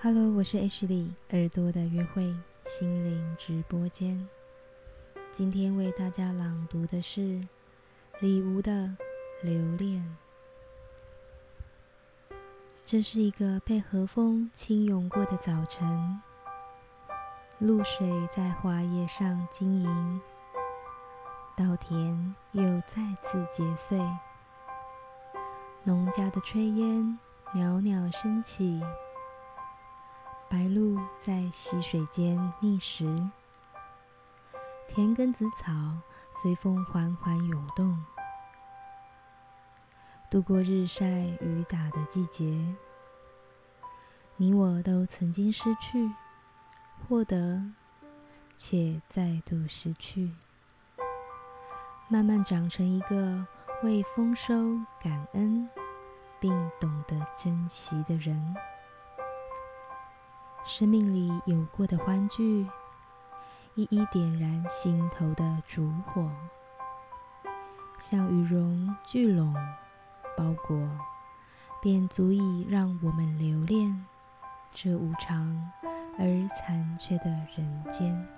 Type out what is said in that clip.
Hello，我是 H 里耳朵的约会心灵直播间。今天为大家朗读的是李吴的《留恋》。这是一个被和风轻涌过的早晨，露水在花叶上晶莹，稻田又再次结穗，农家的炊烟袅袅升起。白鹭在溪水间觅食，田埂子草随风缓缓涌动。度过日晒雨打的季节，你我都曾经失去、获得，且再度失去，慢慢长成一个为丰收感恩，并懂得珍惜的人。生命里有过的欢聚，一一点燃心头的烛火，像羽绒聚拢、包裹，便足以让我们留恋这无常而残缺的人间。